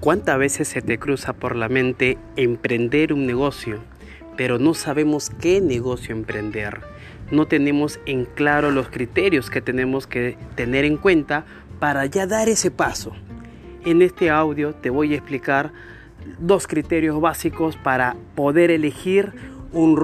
¿Cuántas veces se te cruza por la mente emprender un negocio, pero no sabemos qué negocio emprender? No tenemos en claro los criterios que tenemos que tener en cuenta para ya dar ese paso. En este audio te voy a explicar dos criterios básicos para poder elegir un